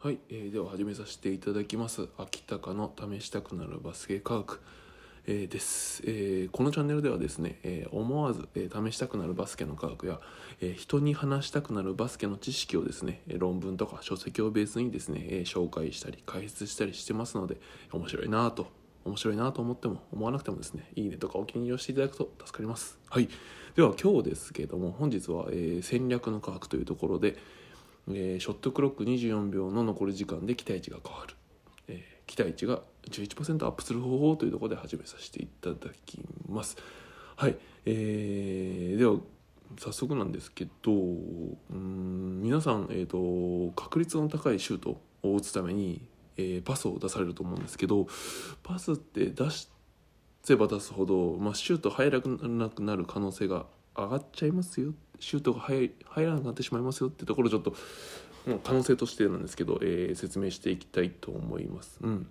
はい、えーでは始めさせていただきます。秋高の試したくなるバスケ科学、えーです、えーこのチャンネルではですね、えー思わず、え試したくなるバスケの科学や、え人に話したくなるバスケの知識をですね論文とか書籍をベースにですね、え紹介したり解説したりしてますので面白いなと面白いなと思っても思わなくてもですねいいねとかお気に入りをしていただくと助かります。はい。では今日ですけれども本日は、え戦略の科学というところでえーショットクロック24秒の残り時間で期待値が変わる、えー期待値が11%アップする方法というところで始めさせていただきます。はい、えーでは早速なんですけどうん皆さん、えー、と確率の高いシュートを打つために、えーパスを出されると思うんですけどパスって出せば出すほど、まあ、シュート入らなくなる可能性が上がっちゃいますよシュートが入らなくなってしまいますよってところちょっと可能性としてなんですけど、えー説明していきたいと思います。うん。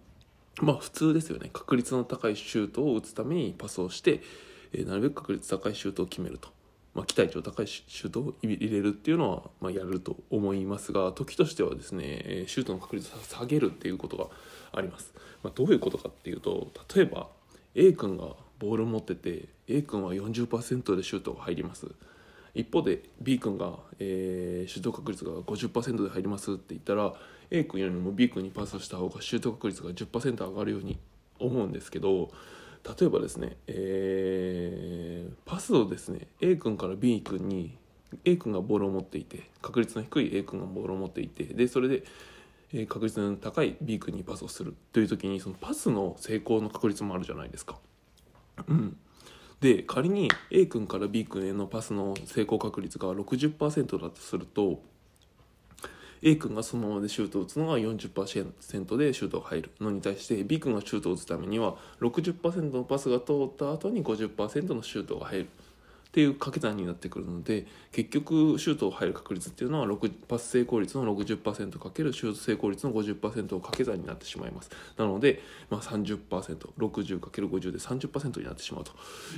まあ普通ですよね。確率の高いシュートを打つためにパスをして、えーなるべく確率高いシュートを決めると、まあ、期待値の高いシュートを入れるっていうのは、まあ、やると思いますが時としてはですねシュートの確率を下げるっていうことがあります、まあ、どういうことかっていうと例えば A 君がボールを持ってて A 君は40%でシュートが入ります。一方で B 君が、えーシュート確率が50%で入りますって言ったら A 君よりも B 君にパスした方がシュート確率が10%上がるように思うんですけど例えばですね、えーパスをですね A 君から B 君に A 君がボールを持っていて確率の低い A 君がボールを持っていてでそれで確率の高い B 君にパスをするという時にそのパスの成功の確率もあるじゃないですか。うん、で仮に A 君から B 君へのパスの成功確率が60%だとすると A 君がそのままでシュートを打つのが40%でシュートが入るのに対して B 君がシュートを打つためには60%のパスが通った後に50%のシュートが入る。っていう掛け算になってくるので結局シュートを入る確率っていうのは6パス成功率の 60%× シュート成功率の50%を掛け算になってしまいます。なので、まあ、30%60×50 で30%になってしまうと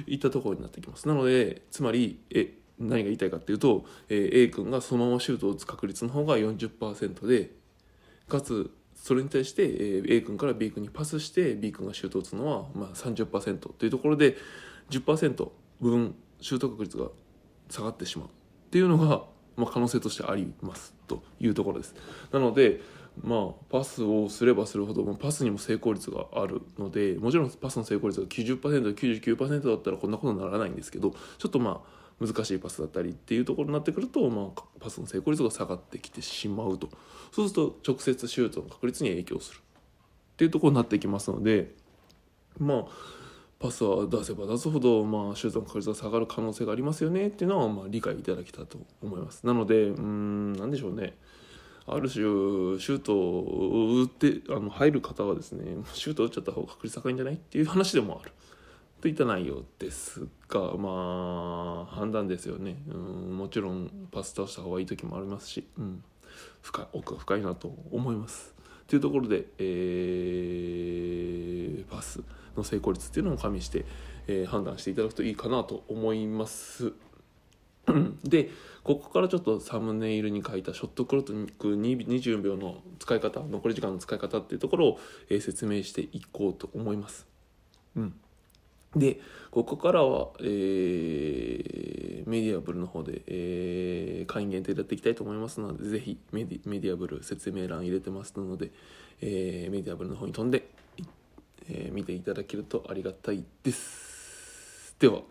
いったところになってきます。なのでつまりえ何が言いたいかっていうと、えー A 君がそのままシュートを打つ確率の方が40%でかつそれに対して、え A 君から B 君にパスして B 君がシュートを打つのは、まあ、30%というところで10%分シュート確率が下がってしまうっていうのが、まあ、可能性としてありますというところです。なのでまあ、パスをすればするほどまあパスにも成功率があるのでもちろんパスの成功率が 90%99% だったらこんなことにならないんですけどちょっとまあ難しいパスだったりっていうところになってくると、まあ、パスの成功率が下がってきてしまうとそうすると直接シュートの確率に影響するっていうところになってきますのでまあパスは出せば出すほど、まあ、シュートの確率が下がる可能性がありますよねっていうのは、まあ、理解いただけたと思います。なのでうーんでしょうね。ある種シュートを打ってあの入る方はですねシュート打っちゃった方が確率高いんじゃないっていう話でもある。といった内容ですがまあ判断ですよね。うんもちろんパス倒した方がいい時もありますし、うん、深い奥が深いなと思います。というところで、えーパス。の成功率っていうのも加味して、えー判断していただくといいかなと思います。でここからちょっとサムネイルに書いたショットクロック20秒の使い方残り時間の使い方っていうところを、えー説明していこうと思います。うん、でここからは、えーメディアブルの方で、えー会員限定でやっていきたいと思いますのでぜひメディアブル説明欄入れてますので、えーメディアブルの方に飛んで、いえー見ていただけるとありがたいです。では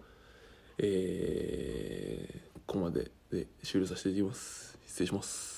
えーここまでで終了させていただきます。失礼します。